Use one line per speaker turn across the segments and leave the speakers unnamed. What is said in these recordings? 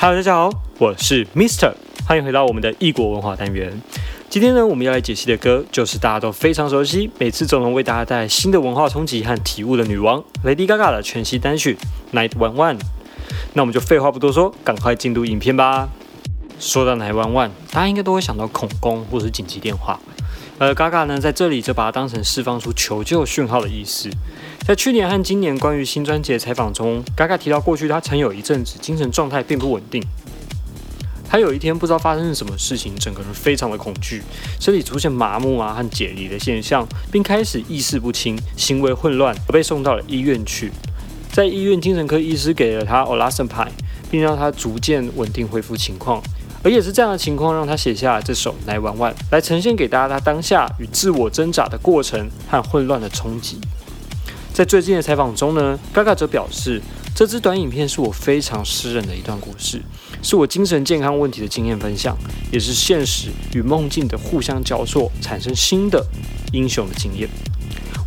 Hello，大家好，我是 Mister，欢迎回到我们的异国文化单元。今天呢，我们要来解析的歌，就是大家都非常熟悉，每次总能为大家带来新的文化冲击和体悟的女王 Lady Gaga 的全新单曲《Night One One》。那我们就废话不多说，赶快进入影片吧。说到《Night One One》，大家应该都会想到恐攻或是紧急电话。而 Gaga 呢，在这里就把它当成释放出求救讯号的意思。在去年和今年关于新专辑的采访中嘎嘎提到过去他曾有一阵子精神状态并不稳定。他有一天不知道发生了什么事情，整个人非常的恐惧，身体出现麻木啊和解离的现象，并开始意识不清、行为混乱，而被送到了医院去。在医院，精神科医师给了他 o l a s p a 并让他逐渐稳定恢复情况。而也是这样的情况，让他写下了这首《来玩玩》，来呈现给大家他当下与自我挣扎的过程和混乱的冲击。在最近的采访中呢，Gaga 则表示，这支短影片是我非常私人的一段故事，是我精神健康问题的经验分享，也是现实与梦境的互相交错，产生新的英雄的经验。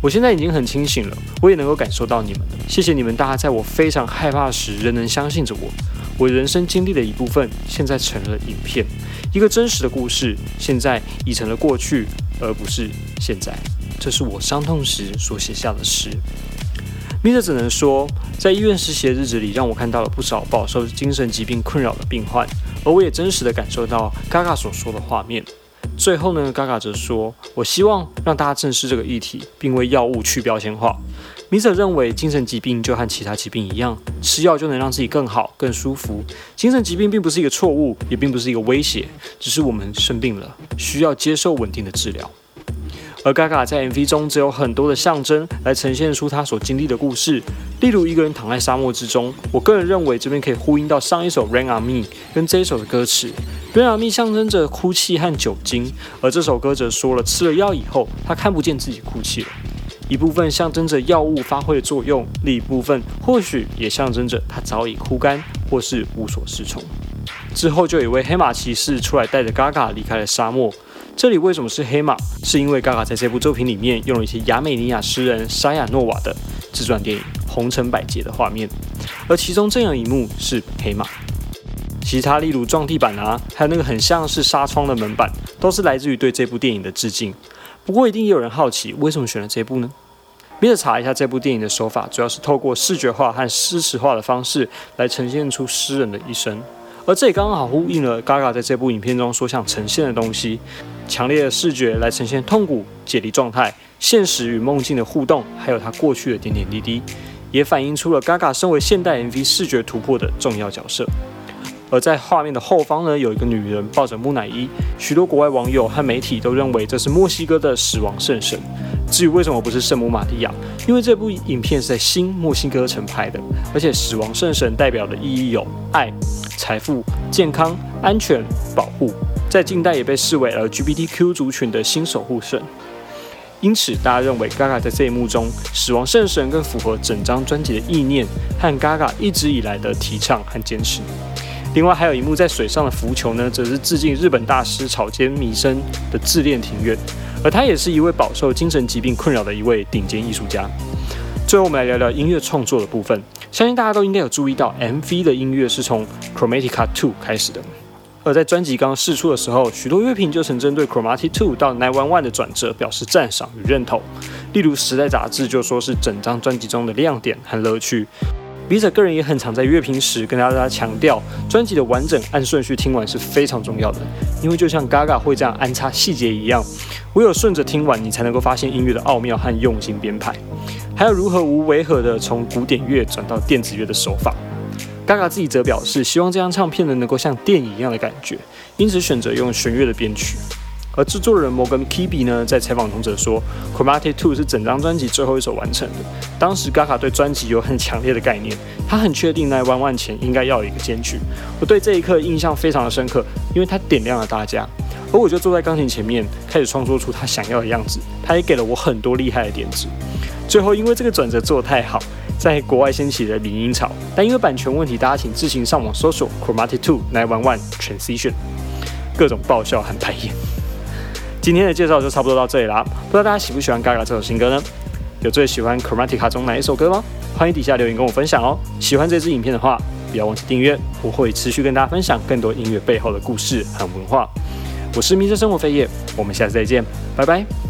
我现在已经很清醒了，我也能够感受到你们了。谢谢你们，大家在我非常害怕时仍能相信着我。我人生经历的一部分，现在成了影片，一个真实的故事，现在已成了过去，而不是现在。这是我伤痛时所写下的诗。米特只能说，在医院实习的日子里，让我看到了不少饱受精神疾病困扰的病患，而我也真实的感受到 Gaga 所说的画面。最后呢，Gaga 则说：“我希望让大家正视这个议题，并为药物去标签化。”米特认为，精神疾病就和其他疾病一样，吃药就能让自己更好、更舒服。精神疾病并不是一个错误，也并不是一个威胁，只是我们生病了，需要接受稳定的治疗。而 Gaga 在 MV 中则有很多的象征来呈现出他所经历的故事，例如一个人躺在沙漠之中。我个人认为这边可以呼应到上一首 Rain on Me 跟这一首的歌词。Rain on Me 象征着哭泣和酒精，而这首歌则说了吃了药以后他看不见自己哭泣了。一部分象征着药物发挥的作用，另一部分或许也象征着他早已枯干或是无所适从。之后就有一位黑马骑士出来带着 Gaga 离开了沙漠。这里为什么是黑马？是因为 Gaga 在这部作品里面用了一些亚美尼亚诗人沙亚诺瓦的自传电影《红尘百劫》的画面，而其中这样一幕是黑马。其他例如撞地板啊，还有那个很像是纱窗的门板，都是来自于对这部电影的致敬。不过一定也有人好奇，为什么选了这部呢？米特查一下这部电影的手法，主要是透过视觉化和诗词化的方式来呈现出诗人的一生。而这也刚刚好呼应了 Gaga 在这部影片中所想呈现的东西：强烈的视觉来呈现痛苦、解离状态、现实与梦境的互动，还有他过去的点点滴滴，也反映出了 Gaga 身为现代 MV 视觉突破的重要角色。而在画面的后方呢，有一个女人抱着木乃伊，许多国外网友和媒体都认为这是墨西哥的死亡圣神。至于为什么不是圣母玛利亚，因为这部影片是在新墨西哥城拍的，而且死亡圣神代表的意义有爱。财富、健康、安全、保护，在近代也被视为 LGBTQ 族群的新守护神。因此，大家认为 Gaga 在这一幕中，死亡圣神更符合整张专辑的意念和 Gaga 一直以来的提倡和坚持。另外，还有一幕在水上的浮球呢，则是致敬日本大师草间弥生的自恋庭院，而他也是一位饱受精神疾病困扰的一位顶尖艺术家。最后，我们来聊聊音乐创作的部分。相信大家都应该有注意到，MV 的音乐是从 Chromatica Two 开始的。而在专辑刚释出的时候，许多乐评就曾针对 Chromatica Two 到 Nine One One 的转折表示赞赏与认同。例如，《时代》杂志就说是整张专辑中的亮点和乐趣。笔者个人也很常在乐评时跟大家强调，专辑的完整按顺序听完是非常重要的，因为就像 Gaga 会这样安插细节一样，唯有顺着听完，你才能够发现音乐的奥妙和用心编排。还有如何无违和的从古典乐转到电子乐的手法，Gaga 自己则表示希望这张唱片呢能够像电影一样的感觉，因此选择用弦乐的编曲。而制作人摩根 Kibbe 呢在采访中则说，《Cromatic Two》是整张专辑最后一首完成的。当时 Gaga 对专辑有很强烈的概念，他很确定在弯弯前应该要有一个间距。我对这一刻印象非常的深刻，因为他点亮了大家。而我就坐在钢琴前面，开始创作出他想要的样子。他也给了我很多厉害的点子。最后，因为这个转折做得太好，在国外掀起了民音潮。但因为版权问题，大家请自行上网搜索 Chromatic Two Nine One One Transition，各种爆笑和排演。今天的介绍就差不多到这里啦。不知道大家喜不喜欢 Gaga 这首新歌呢？有最喜欢 Chromatica 中哪一首歌吗？欢迎底下留言跟我分享哦。喜欢这支影片的话，不要忘记订阅，我会持续跟大家分享更多音乐背后的故事和文化。我是迷生生活飞叶，我们下次再见，拜拜。